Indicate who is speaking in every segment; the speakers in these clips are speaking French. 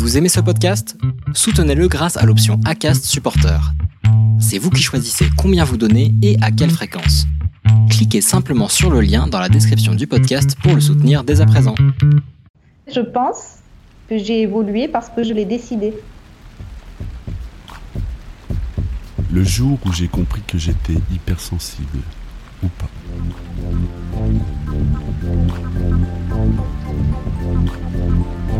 Speaker 1: Vous aimez ce podcast? Soutenez-le grâce à l'option ACAST Supporter. C'est vous qui choisissez combien vous donnez et à quelle fréquence. Cliquez simplement sur le lien dans la description du podcast pour le soutenir dès à présent.
Speaker 2: Je pense que j'ai évolué parce que je l'ai décidé.
Speaker 3: Le jour où j'ai compris que j'étais hypersensible, ou pas.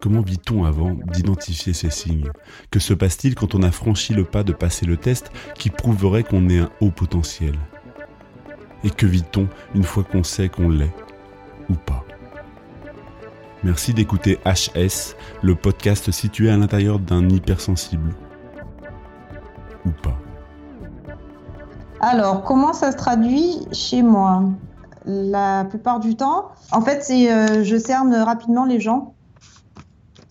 Speaker 3: Comment vit-on avant d'identifier ces signes? Que se passe-t-il quand on a franchi le pas de passer le test qui prouverait qu'on est un haut potentiel? Et que vit-on une fois qu'on sait qu'on l'est ou pas? Merci d'écouter HS, le podcast situé à l'intérieur d'un hypersensible. Ou pas.
Speaker 2: Alors, comment ça se traduit chez moi? La plupart du temps, en fait, c'est euh, je cerne rapidement les gens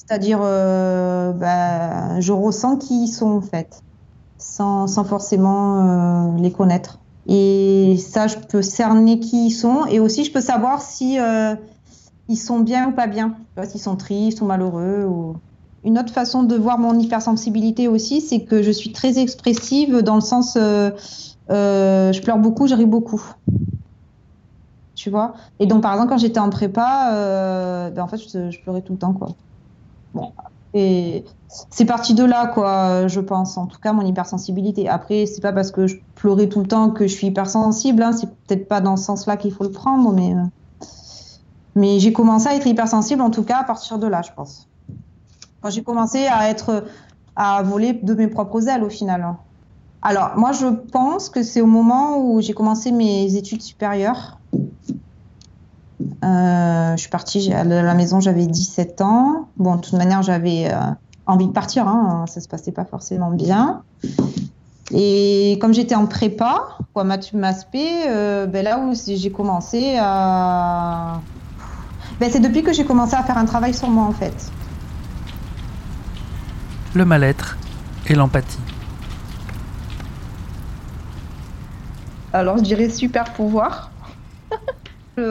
Speaker 2: c'est-à-dire, euh, bah, je ressens qui ils sont en fait, sans, forcément euh, les connaître. Et ça, je peux cerner qui ils sont, et aussi je peux savoir si euh, sont bien ou pas bien, s'ils sont tristes ou malheureux. Une autre façon de voir mon hypersensibilité aussi, c'est que je suis très expressive dans le sens, je pleure beaucoup, je ris beaucoup tu vois? Et donc, par exemple, quand j'étais en prépa, ben, en fait, je, je, pleurais tout le temps, quoi. Et c'est parti de là, quoi, je pense. En tout cas, mon hypersensibilité. Après, c'est pas parce que je pleurais tout le temps que je suis hypersensible. Hein. C'est peut-être pas dans ce sens-là qu'il faut le prendre, mais euh, mais j'ai commencé à être hypersensible, en tout cas, à partir de là, je pense. J'ai commencé à être à voler de mes propres ailes, au final. Alors, moi, je pense que c'est au moment où j'ai commencé mes études supérieures. Euh, je suis partie à la maison, j'avais 17 ans. Bon, de toute manière, j'avais euh, envie de partir. Hein, ça se passait pas forcément bien. Et comme j'étais en prépa, quoi, maths euh, ben là où j'ai commencé à. Ben, c'est depuis que j'ai commencé à faire un travail sur moi, en fait.
Speaker 4: Le mal-être et l'empathie.
Speaker 2: Alors, je dirais super pouvoir.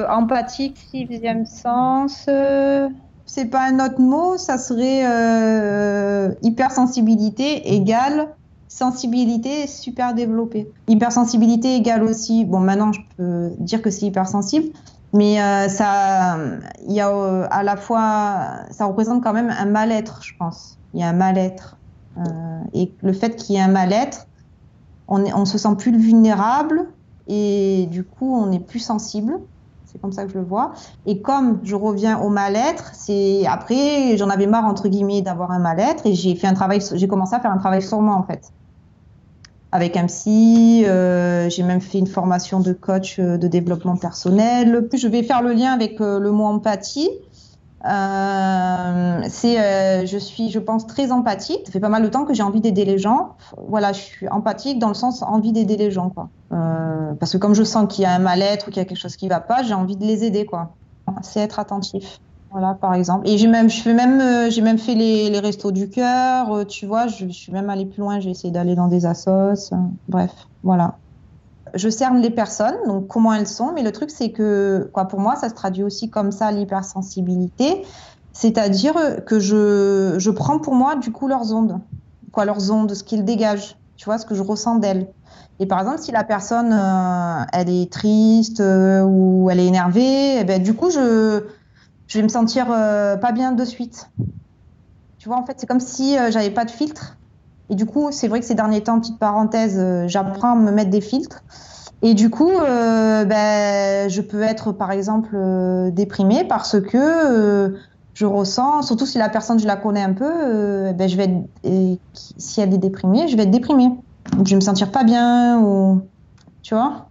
Speaker 2: Empathique, sixième sens. Euh, c'est pas un autre mot, ça serait euh, hypersensibilité égale sensibilité super développée. Hypersensibilité égale aussi, bon maintenant je peux dire que c'est hypersensible, mais euh, ça, il y a à la fois, ça représente quand même un mal-être, je pense. Il y a un mal-être. et le fait qu'il y ait un mal-être, on, on se sent plus vulnérable et du coup on est plus sensible. C'est comme ça que je le vois. Et comme je reviens au mal-être, c'est après j'en avais marre entre guillemets d'avoir un mal-être et j'ai fait un travail, j'ai commencé à faire un travail sur moi en fait. Avec un psy, euh, j'ai même fait une formation de coach euh, de développement personnel. Je vais faire le lien avec euh, le mot empathie. C'est, je suis, je pense, très empathique. Ça fait pas mal de temps que j'ai envie d'aider les gens. Voilà, je suis empathique dans le sens envie d'aider les gens, quoi. Euh, parce que comme je sens qu'il y a un mal-être ou qu'il y a quelque chose qui va pas, j'ai envie de les aider, quoi. C'est être attentif. Voilà, par exemple. Et j'ai même, je fais même, euh, j'ai même fait les, restos du cœur. Euh, tu vois, je, je, suis même allée plus loin. J'ai essayé d'aller dans des assos. bref, voilà je cerne les personnes, donc comment elles sont, mais le truc c'est que, quoi, pour moi, ça se traduit aussi comme ça l'hypersensibilité, c'est-à-dire que je, je prends pour moi du coup leurs ondes, quoi, leurs ondes, ce qu'ils dégagent, tu vois, ce que je ressens d'elles. Et par exemple, si la personne, euh, elle est triste euh, ou elle est énervée, eh ben, du coup, je, je vais me sentir euh, pas bien de suite. Tu vois, en fait, c'est comme si j'avais pas de filtre et du coup, c'est vrai que ces derniers temps, petite parenthèse, j'apprends à me mettre des filtres. Et du coup, ben, je peux être, par exemple, déprimée parce que je ressens, surtout si la personne, je la connais un peu, ben, si elle est déprimée, je vais être déprimée. Donc, je vais me sentir pas bien ou, tu vois.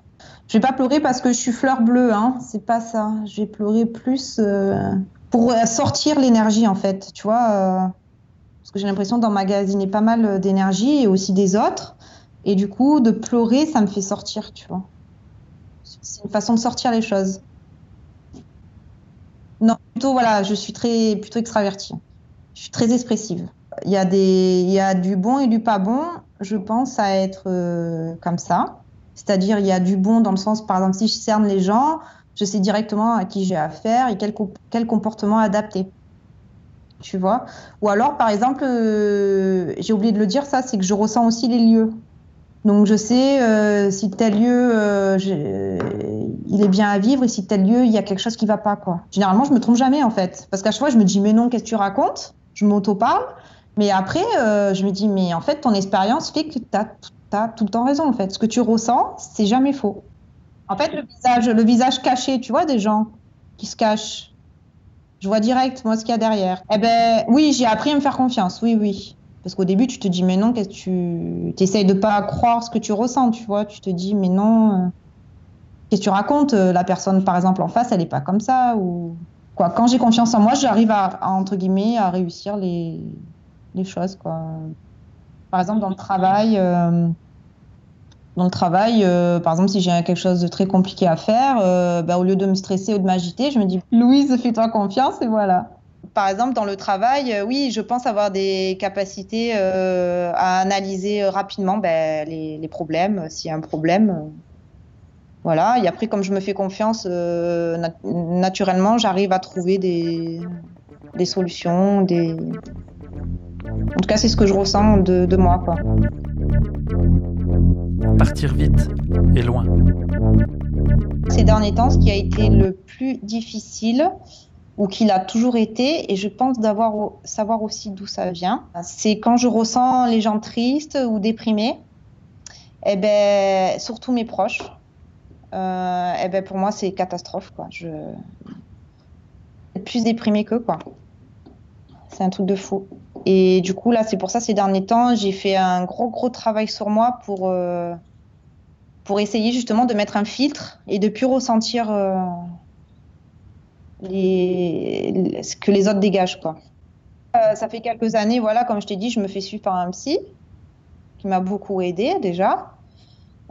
Speaker 2: Je vais pas pleurer parce que je suis fleur bleue, hein. C'est pas ça. Je vais pleurer plus euh, pour sortir l'énergie, en fait, tu vois parce que j'ai l'impression d'emmagasiner pas mal d'énergie et aussi des autres. Et du coup, de pleurer, ça me fait sortir, tu vois. c'est une façon de sortir les choses. Non, plutôt, voilà, je suis très, plutôt extravertie. Je suis très expressive. Il y, a des, il y a du bon et du pas bon. Je pense à être euh, comme ça. C'est-à-dire, il y a du bon dans le sens, par exemple, si je cerne les gens, je sais directement à qui j'ai affaire et quel, comportement adapter. Tu vois? Ou alors, par exemple, euh, j'ai oublié de le dire, ça, c'est que je ressens aussi les lieux. Donc, je sais euh, si tel lieu, il est bien à vivre et si tel lieu, il y a quelque chose qui va pas, quoi. Généralement, je me trompe jamais, en fait. Parce qu'à chaque fois, je me dis, mais non, qu'est-ce que tu racontes? Je m'auto-parle. Mais après, je me dis, mais en fait, ton expérience fait que tu as, tout le temps raison, en fait. Ce que tu ressens, c'est jamais faux. En fait, le visage, caché, tu vois, des gens qui se cachent. Je vois direct, moi, ce qu'il y a derrière. Eh ben, oui, j'ai appris à me faire confiance. Oui, oui. Parce qu'au début, tu te dis, mais non, qu'est-ce que tu. essayes de pas croire ce que tu ressens, tu vois. Tu te dis, mais non. Euh, qu'est-ce que tu racontes La personne, par exemple, en face, elle n'est pas comme ça. Ou. Quoi, quand j'ai confiance en moi, j'arrive à, entre guillemets, à réussir les, les choses, quoi. Par exemple, dans le travail. Euh, dans le travail, euh, par exemple, si j'ai quelque chose de très compliqué à faire, euh, bah, au lieu de me stresser ou de m'agiter, je me dis Louise, fais-toi confiance et voilà. Par exemple, dans le travail, euh, oui, je pense avoir des capacités à analyser rapidement ben, les, problèmes, s'il y a un problème. voilà. Et après, comme je me fais confiance, naturellement, j'arrive à trouver des, des solutions. Des... En tout cas, c'est ce que je ressens de, de moi. Quoi.
Speaker 4: Partir vite et loin.
Speaker 2: Ces derniers temps, ce qui a été le plus difficile, ou qu'il a toujours été, et je pense d'avoir savoir aussi d'où ça vient, c'est quand je ressens les gens tristes ou déprimés, et eh ben, surtout mes proches, euh, et eh ben, pour moi c'est catastrophe. Quoi. Je suis plus déprimée qu'eux. Quoi. C'est un truc de fou. Et du coup, là, c'est pour ça, ces derniers temps, j'ai fait un gros, gros travail sur moi pour, euh, pour essayer justement de mettre un filtre et de plus ressentir euh, ce que les autres dégagent. Quoi. Euh, ça fait quelques années, voilà, comme je t'ai dit, je me fais suivre par un psy qui m'a beaucoup aidé déjà.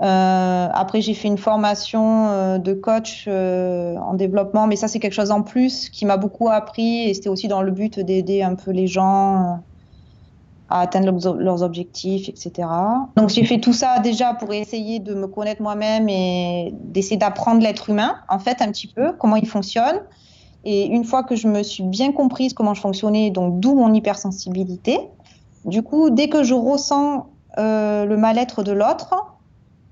Speaker 2: Euh, après, j'ai fait une formation euh, de coach euh, en développement, mais ça, c'est quelque chose en plus qui m'a beaucoup appris et c'était aussi dans le but d'aider un peu les gens à atteindre leurs, objectifs, etc. Donc, j'ai fait tout ça déjà pour essayer de me connaître moi-même et d'essayer d'apprendre l'être humain, en fait, un petit peu, comment il fonctionne. Et une fois que je me suis bien comprise comment je fonctionnais, donc d'où mon hypersensibilité, du coup, dès que je ressens le mal-être de l'autre,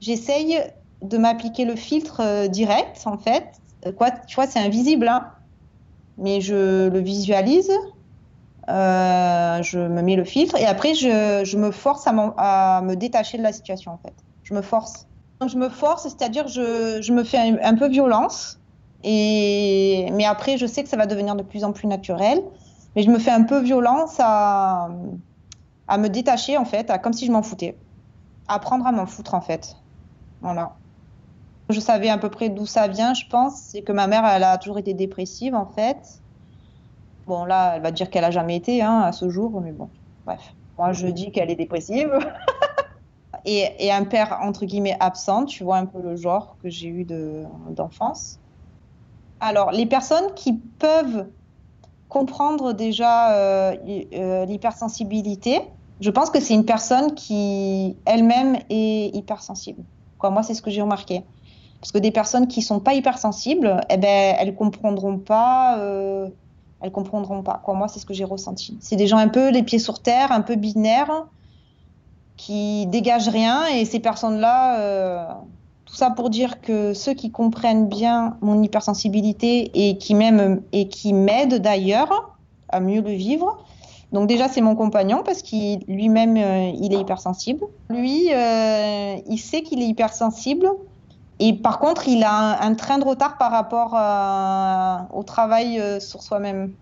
Speaker 2: j'essaye de m'appliquer le filtre euh, direct, en fait. Euh, tu vois, c'est invisible, hein. mais je le visualise, euh, je me mets le filtre, et après, je, me force à, me détacher de la situation, en fait. Je me force. Je me force, c'est-à-dire je, je me fais un, peu violence, mais après, je sais que ça va devenir de plus en plus naturel, mais je me fais un peu violence à, à me détacher, en fait, à, comme si je m'en foutais. Apprendre à m'en foutre, en fait. Voilà. Je savais à peu près d'où ça vient, je pense. C'est que ma mère, elle a toujours été dépressive, en fait. Bon, là, elle va dire qu'elle a jamais été hein, à ce jour, mais bon, bref. Moi, je dis qu'elle est dépressive. et, un père, entre guillemets, absent, tu vois un peu le genre que j'ai eu d'enfance. Alors, les personnes qui peuvent comprendre déjà euh, euh, l'hypersensibilité, je pense que c'est une personne qui elle-même est hypersensible. Moi, c'est ce que j'ai remarqué. Parce que des personnes qui sont pas hypersensibles, eh ben, elles comprendront pas. Euh, elles comprendront pas. Quoi. Moi, c'est ce que j'ai ressenti. C'est des gens un peu les pieds sur terre, un peu binaires, qui dégagent rien. Et ces personnes-là, euh, tout ça pour dire que ceux qui comprennent bien mon hypersensibilité et qui m'aiment et qui m'aident d'ailleurs à mieux le vivre, donc déjà, c'est mon compagnon parce qu'il lui-même, euh, il est hypersensible. Lui, euh, il sait qu'il est hypersensible. Et par contre, il a un, train de retard par rapport au travail euh, sur soi-même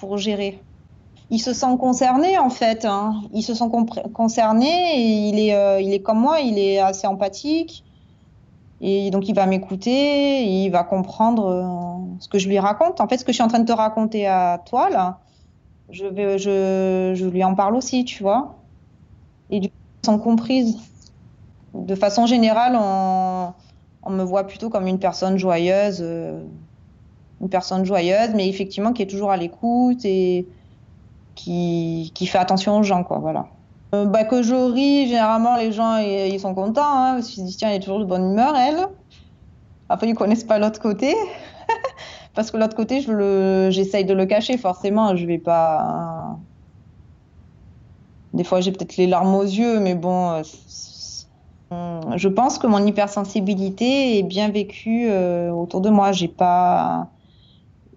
Speaker 2: pour gérer. Il se sent concerné en fait. Hein. Il se sent concerné et il est, il est comme moi, il est assez empathique. Et donc il va m'écouter, il va comprendre ce que je lui raconte. En fait, ce que je suis en train de te raconter à toi là, je, vais, je, je, lui en parle aussi, tu vois. Et du coup, elles sont comprises. De façon générale, on, on me voit plutôt comme une personne joyeuse, euh, une personne joyeuse, mais effectivement qui est toujours à l'écoute et qui, qui, fait attention aux gens, quoi, voilà. Euh, bah, que je ris, généralement les gens ils, sont contents, hein, parce qu'ils se disent tiens, elle est toujours de bonne humeur, elle. Après, ils connaissent pas l'autre côté. parce que l'autre côté, je j'essaye de le cacher, forcément, je vais pas. Des fois, j'ai peut-être les larmes aux yeux, mais bon, euh, je pense que mon hypersensibilité est bien vécue euh, autour de moi. J'ai pas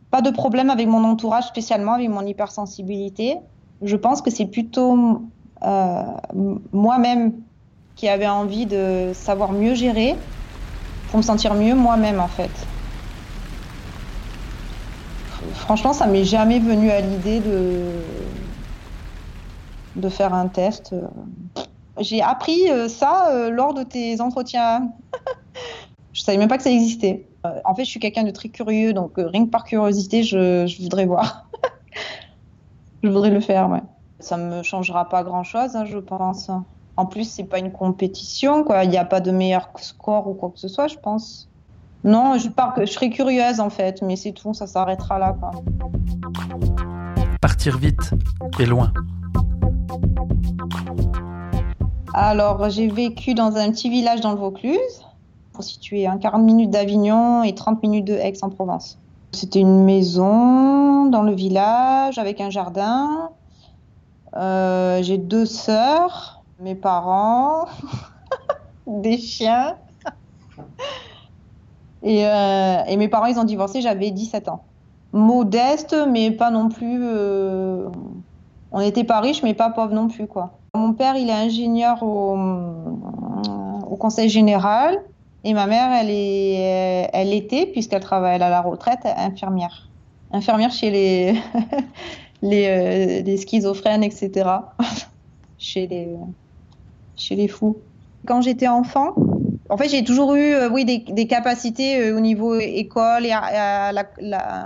Speaker 2: pas de problème avec mon entourage spécialement avec mon hypersensibilité. Je pense que c'est plutôt euh, moi-même qui avait envie de savoir mieux gérer pour me sentir mieux moi-même en fait. Franchement, ça m'est jamais venu à l'idée de de faire un test. J'ai appris euh, ça euh, lors de tes entretiens. je savais même pas que ça existait. en fait, je suis quelqu'un de très curieux, donc rien que par curiosité, je, voudrais voir. je voudrais le faire, ouais. Ça me changera pas grand chose, hein, je pense. En plus, c'est pas une compétition, quoi. Il n'y a pas de meilleur score ou quoi que ce soit, je pense. Non, je, pars, je serais curieuse en fait, mais c'est tout, ça s'arrêtera là. Quoi.
Speaker 4: Partir vite et loin.
Speaker 2: Alors, j'ai vécu dans un petit village dans le Vaucluse, situé à 40 minutes d'Avignon et 30 minutes de Aix-en-Provence. C'était une maison dans le village avec un jardin, euh, j'ai deux sœurs, mes parents, des chiens. Et, euh, et, mes parents, ils ont divorcé, j'avais 17 ans. Modeste, mais pas non plus. Euh... On n'était pas riches, mais pas pauvres non plus, quoi. Mon père, il est ingénieur au, au conseil général. Et ma mère, elle, est, elle était, puisqu'elle travaille à la retraite, infirmière. Infirmière chez les, les, euh, les schizophrènes, etc. chez, les, chez les fous. Quand j'étais enfant, en fait, j'ai toujours eu euh, oui, des, capacités euh, au niveau école et à,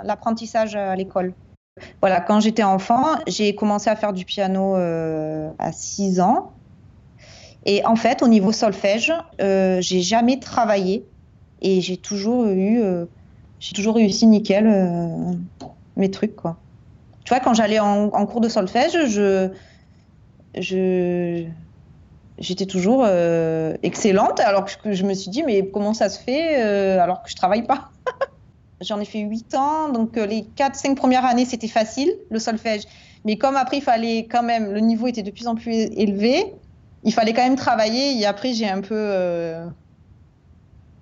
Speaker 2: l'apprentissage à l'école. Voilà, quand j'étais enfant, j'ai commencé à faire du piano euh, à 6 ans. Et en fait, au niveau solfège, j'ai jamais travaillé et j'ai toujours eu, j'ai toujours réussi nickel mes trucs quoi tu vois, quand j'allais en, cours de solfège, je, je, j'étais toujours euh, excellente, alors que je me suis dit, mais comment ça se fait euh, alors que je travaille pas? J'en ai fait 8 ans, donc euh, les 4-5 premières années, c'était facile, le solfège. Mais comme après, il fallait quand même, le niveau était de plus en plus élevé, il fallait quand même travailler, et après, j'ai un peu,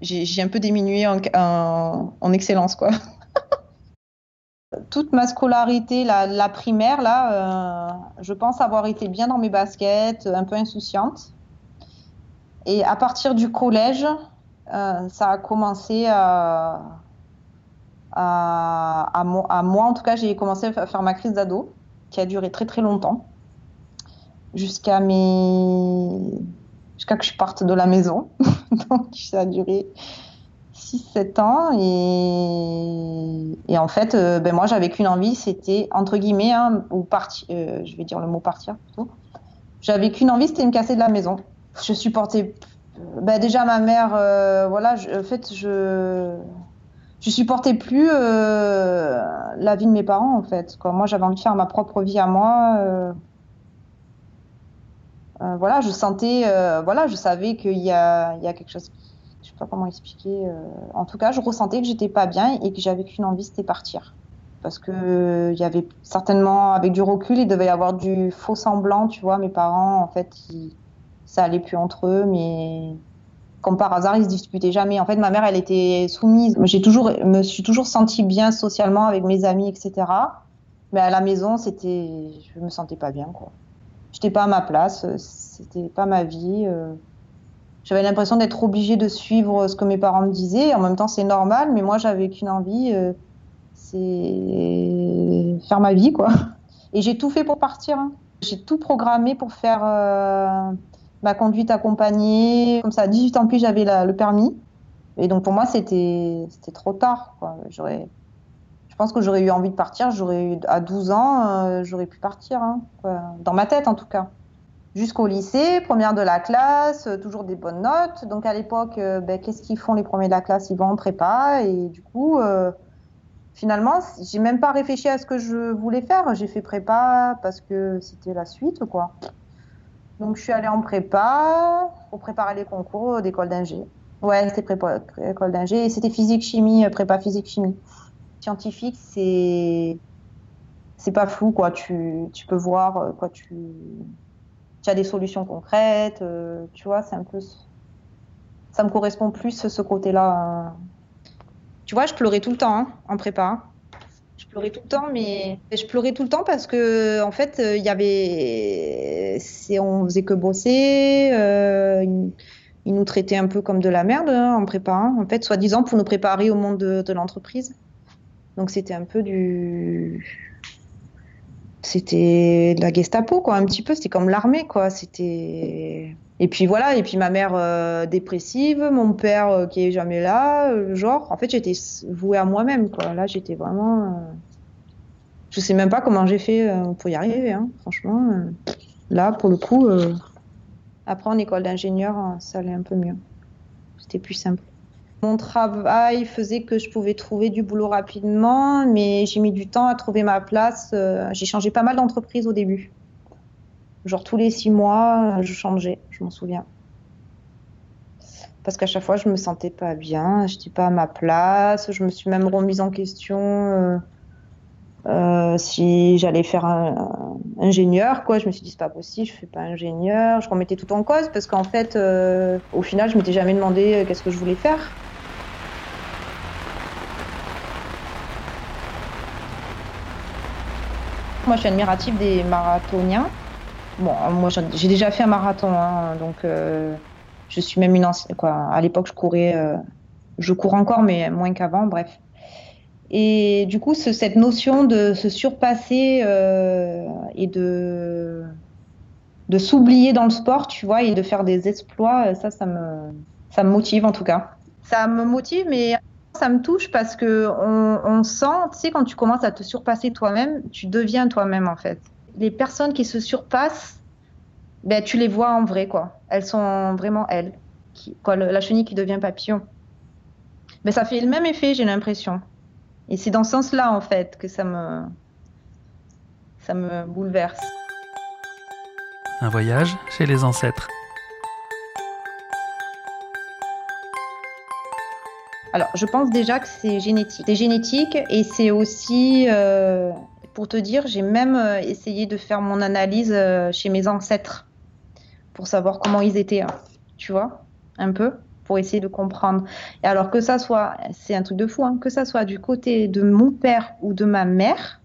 Speaker 2: j'ai, un peu diminué en, en, en excellence, quoi. toute ma scolarité, la, primaire, là, euh, je pense avoir été bien dans mes baskets, un peu insouciante. Et à partir du collège, euh, ça a commencé à, à, moi, en tout cas, j'ai commencé à faire ma crise d'ado, qui a duré très très longtemps, jusqu'à mes... jusqu'à que je parte de la maison. Donc ça a duré 6-7 ans et, en fait, euh, ben moi j'avais qu'une envie, c'était entre guillemets, hein, ou partir, euh, je vais dire le mot partir plutôt. J'avais qu'une envie, c'était me casser de la maison. Je supportais, ben déjà ma mère, euh, voilà, en fait je, je supportais plus la vie de mes parents en fait. Quoi. Moi j'avais envie de faire ma propre vie à moi. voilà, je sentais, voilà, je savais qu'il y y a quelque chose je sais pas comment expliquer. Euh, en tout cas, je ressentais que j'étais pas bien et que j'avais qu'une envie, c'était partir. Parce que il y avait certainement, avec du recul, il devait y avoir du faux semblant, tu vois. Mes parents, en fait, ça allait plus entre eux, mais comme par hasard, ils se disputaient jamais. En fait, ma mère, elle était soumise. J'ai toujours, me suis toujours sentie bien socialement avec mes amis, etc. Mais à la maison, c'était, je me sentais pas bien, quoi. J'étais pas à ma place, c'était pas ma vie. Euh j'avais l'impression d'être obligée de suivre ce que mes parents me disaient. En même temps, c'est normal, mais moi, j'avais qu'une envie, euh, c'est faire ma vie, quoi. Et j'ai tout fait pour partir. Hein. J'ai tout programmé pour faire euh, ma conduite accompagnée. Comme ça, à 18 ans plus, j'avais le permis. Et donc, pour moi, c'était trop tard. Quoi. Je pense que j'aurais eu envie de partir. J'aurais eu à 12 ans, euh, j'aurais pu partir, hein, dans ma tête en tout cas. Jusqu'au lycée, première de la classe, euh, toujours des bonnes notes. Donc à l'époque, euh, ben, qu'est-ce qu'ils font les premiers de la classe? Ils vont en prépa et du coup, euh, finalement, j'ai même pas réfléchi à ce que je voulais faire. J'ai fait prépa parce que c'était la suite, quoi. Donc je suis allée en prépa pour préparer les concours d'école d'ingé. Ouais, c'était prépa école d'ingé et c'était physique chimie, prépa physique chimie. Scientifique, c'est c'est pas flou quoi. Tu, tu peux voir quoi tu tu as des solutions concrètes, euh, tu vois, c'est un peu. Ça me correspond plus ce côté-là. Hein. Tu vois, je pleurais tout le temps hein, en prépa. Je pleurais tout le temps, mais je pleurais tout le temps parce que, en fait, euh, il y avait. On faisait que bosser. Euh, ils nous traitaient un peu comme de la merde hein, en prépa. En fait, soi-disant pour nous préparer au monde de l'entreprise. Donc, c'était un peu du c'était la Gestapo, quoi, un petit peu. C'était comme l'armée, quoi. C'était. Et puis voilà, et puis ma mère euh, dépressive, mon père euh, qui est jamais là, euh, genre, en fait, j'étais vouée à moi-même, quoi. Là, j'étais vraiment. Je sais même pas comment j'ai fait pour y arriver, hein, franchement. Là, pour le coup, après en école d'ingénieur, ça allait un peu mieux. C'était plus simple. Mon travail faisait que je pouvais trouver du boulot rapidement, mais j'ai mis du temps à trouver ma place. Euh, j'ai changé pas mal d'entreprises au début. Genre tous les six mois, je changeais, je m'en souviens. Parce qu'à chaque fois, je me sentais pas bien, je n'étais pas à ma place. Je me suis même remise en question euh, euh, si j'allais faire un, ingénieur. Quoi. Je me suis dit, c'est pas possible, je fais pas ingénieur. Je remettais tout en cause parce qu'en fait, au final, je m'étais jamais demandé qu'est-ce que je voulais faire. Moi, je suis admirative des marathoniens. Bon, moi, j'ai déjà fait un marathon, hein, donc euh, je suis même une. Quoi. À l'époque, je courais, euh, je cours encore, mais moins qu'avant, bref. Et du coup, cette notion de se surpasser euh, et de, de s'oublier dans le sport, tu vois, et de faire des exploits, ça, ça me, ça me motive en tout cas. Ça me motive, mais ça me touche parce que on, sent, tu sais, quand tu commences à te surpasser toi-même, tu deviens toi-même en fait. Les personnes qui se surpassent, ben, tu les vois en vrai, quoi. Elles sont vraiment elles. Quoi, la chenille qui devient papillon. Ben, ça fait le même effet, j'ai l'impression. Et c'est dans ce sens-là, en fait, que ça me, ça me bouleverse.
Speaker 4: Un voyage chez les ancêtres.
Speaker 2: Alors, je pense déjà que c'est génétique. C'est génétique et c'est aussi, euh, pour te dire, j'ai même euh, essayé de faire mon analyse euh, chez mes ancêtres pour savoir comment ils étaient, hein. tu vois, un peu, pour essayer de comprendre. Et alors que ça soit, c'est un truc de fou, hein, que ça soit du côté de mon père ou de ma mère,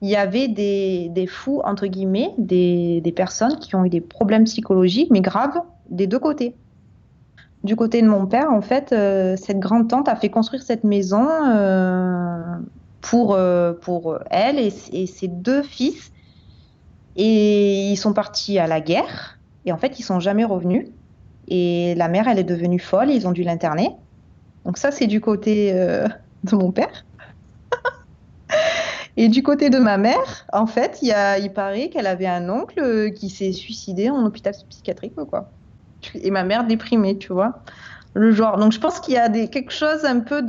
Speaker 2: il y avait des, des fous, entre guillemets, des, des personnes qui ont eu des problèmes psychologiques, mais graves, des deux côtés. Du côté de mon père, en fait, euh, cette grande tante a fait construire cette maison euh, pour, euh, pour elle et, ses deux fils. Et ils sont partis à la guerre. Et en fait, ils sont jamais revenus. Et la mère, elle est devenue folle. Ils ont dû l'interner. Donc ça, c'est du côté de mon père. Et du côté de ma mère, en fait, il, y a, il paraît qu'elle avait un oncle qui s'est suicidé en hôpital psychiatrique, quoi et ma mère déprimée, tu vois. Le genre. Donc je pense qu'il y a quelque chose un peu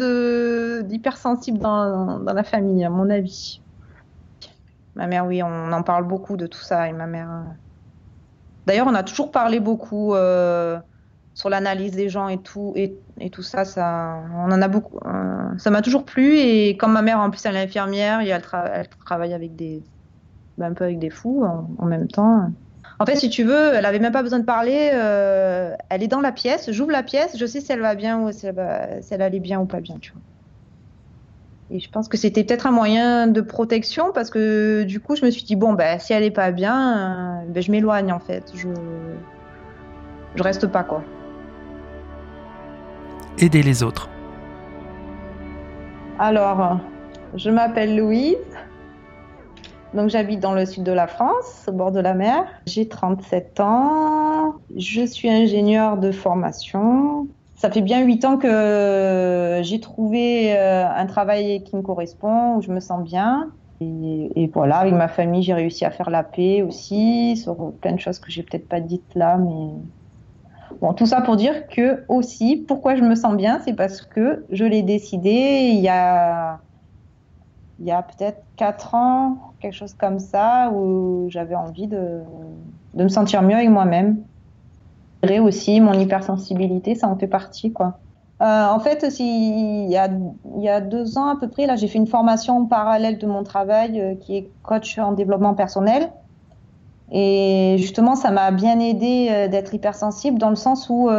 Speaker 2: d'hypersensible dans, la famille, à mon avis. Ma mère, oui, on en parle beaucoup de tout ça. Et ma mère. Euh. D'ailleurs, on a toujours parlé beaucoup euh, sur l'analyse des gens et tout, et, tout ça. ça on en a beaucoup. Euh, ça m'a toujours plu. Et comme ma mère, en plus, elle est infirmière, et elle, elle travaille avec des, ben, un peu avec des fous en même temps. En fait, si tu veux, elle avait même pas besoin de parler. Euh, elle est dans la pièce, j'ouvre la pièce, je sais si elle va bien ou si elle, allait bien ou pas bien, tu vois. Et je pense que c'était peut-être un moyen de protection parce que du coup, je me suis dit bon, ben si elle est pas bien, euh, ben, je m'éloigne en fait. Je je reste pas quoi.
Speaker 4: Aider les autres.
Speaker 2: Alors, je m'appelle Louise. Donc j'habite dans le sud de la France, au bord de la mer. J'ai 37 ans. Je suis ingénieure de formation. Ça fait bien 8 ans que j'ai trouvé euh, un travail qui me correspond, où je me sens bien. Et, voilà, avec ma famille, j'ai réussi à faire la paix aussi sur plein de choses que j'ai peut-être pas dites là, mais bon, tout ça pour dire que aussi, pourquoi je me sens bien, c'est parce que je l'ai décidé il y a il y a peut-être 4 ans, quelque chose comme ça, où j'avais envie de, de, me sentir mieux avec moi-même. Aussi, mon hypersensibilité, ça en fait partie, quoi. Euh, en fait, il, y a, il y a deux ans à peu près, là, j'ai fait une formation parallèle de mon travail euh, qui est coach en développement personnel. Et justement, ça m'a bien aidé euh, d'être hypersensible dans le sens où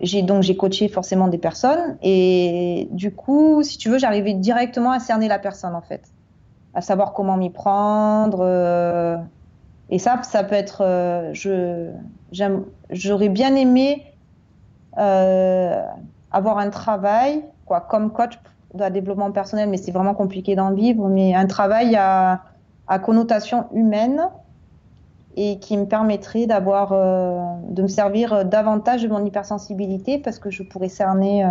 Speaker 2: j'ai donc j'ai coaché forcément des personnes et du coup, si tu veux, j'arrivais directement à cerner la personne en fait, à savoir comment m'y prendre. et ça, ça peut être, je, j'aurais bien aimé euh, avoir un travail, quoi, comme coach de développement personnel, mais c'est vraiment compliqué d'en vivre, mais un travail à, à, connotation humaine et qui me permettrait d'avoir, euh, de me servir davantage de mon hypersensibilité parce que je pourrais cerner euh,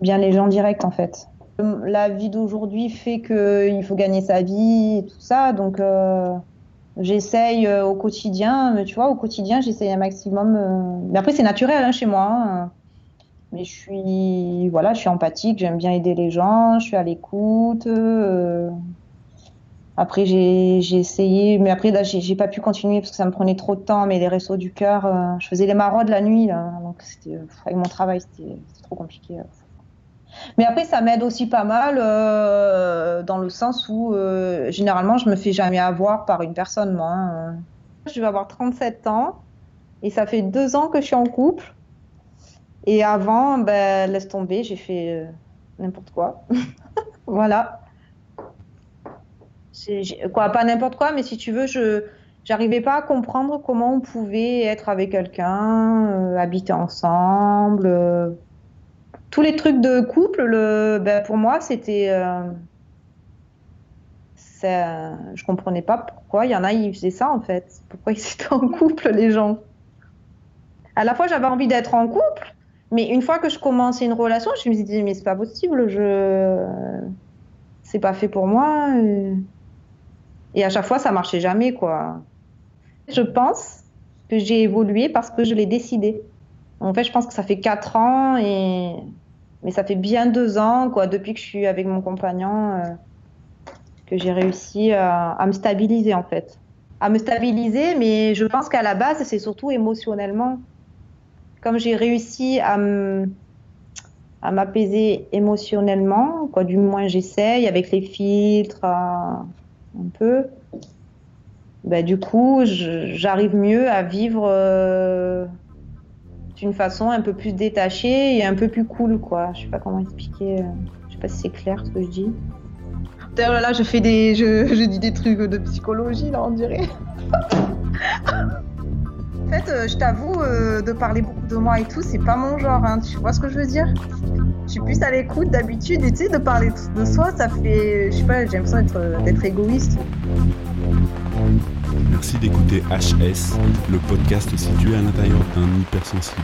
Speaker 2: bien les gens directs en fait. La vie d'aujourd'hui fait qu'il faut gagner sa vie et tout ça, donc J'essaye euh, au quotidien, tu vois, au quotidien, j'essaye un maximum. Euh, mais après, c'est naturel hein, chez moi. Hein. Mais je suis, voilà, je suis empathique, j'aime bien aider les gens, je suis à l'écoute. Euh. Après, j'ai essayé, mais après, là, j'ai pas pu continuer parce que ça me prenait trop de temps. Mais les restos du cœur, je faisais les maraudes la nuit, là, donc avec mon travail, c'était trop compliqué. Mais après, ça m'aide aussi pas mal euh, dans le sens où euh, généralement, je me fais jamais avoir par une personne, moi. Hein. Je vais avoir 37 ans et ça fait deux ans que je suis en couple. Et avant, ben, laisse tomber, j'ai fait euh, n'importe quoi. voilà. Quoi, pas n'importe quoi, mais si tu veux, je j'arrivais pas à comprendre comment on pouvait être avec quelqu'un, habiter ensemble tous les trucs de couple, le, ben, pour moi, c'était. Euh, je comprenais pas pourquoi il y en a, ils faisaient ça en fait. Pourquoi ils étaient en couple, les gens? À la fois, j'avais envie d'être en couple, mais une fois que je commençais une relation, je me disais, mais c'est pas possible, je. C'est pas fait pour moi. Et à chaque fois, ça marchait jamais, quoi. Je pense que j'ai évolué parce que je l'ai décidé. En fait, je pense que ça fait 4 ans, et... mais ça fait bien 2 ans, quoi, depuis que je suis avec mon compagnon, euh, que j'ai réussi à... me stabiliser, en fait. À me stabiliser, mais je pense qu'à la base, c'est surtout émotionnellement. Comme j'ai réussi à m'apaiser émotionnellement, quoi, du moins j'essaye avec les filtres, peu. Ben, du coup, j'arrive mieux à vivre euh, d'une façon un peu plus détachée et un peu plus cool, quoi. Je sais pas comment expliquer. Euh, je sais pas si c'est clair ce que je dis. D'ailleurs, là, je fais des, je, dis des trucs de psychologie, là, on dirait. En fait, euh, je t'avoue, euh, de parler beaucoup de moi et tout, c'est pas mon genre. Hein. Tu vois ce que je veux dire? Je suis plus à l'écoute d'habitude, et tu sais, de parler de soi, ça fait, je sais pas, j'ai l'impression d'être égoïste.
Speaker 3: Merci d'écouter HS, le podcast situé à l'intérieur d'un hypersensible.